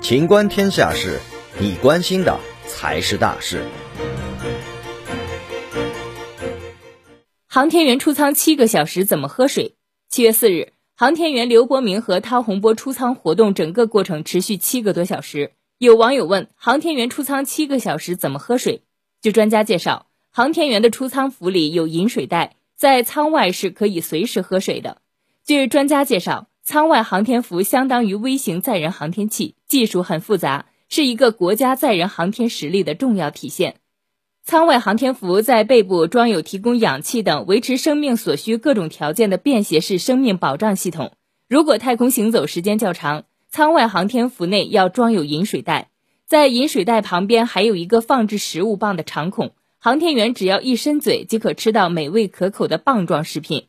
情观天下事，你关心的才是大事。航天员出舱七个小时怎么喝水？七月四日，航天员刘伯明和汤洪波出舱活动整个过程持续七个多小时。有网友问：航天员出舱七个小时怎么喝水？据专家介绍，航天员的出舱服里有饮水袋，在舱外是可以随时喝水的。据专家介绍，舱外航天服相当于微型载人航天器，技术很复杂，是一个国家载人航天实力的重要体现。舱外航天服在背部装有提供氧气等维持生命所需各种条件的便携式生命保障系统。如果太空行走时间较长，舱外航天服内要装有饮水袋，在饮水袋旁边还有一个放置食物棒的长孔，航天员只要一伸嘴即可吃到美味可口的棒状食品。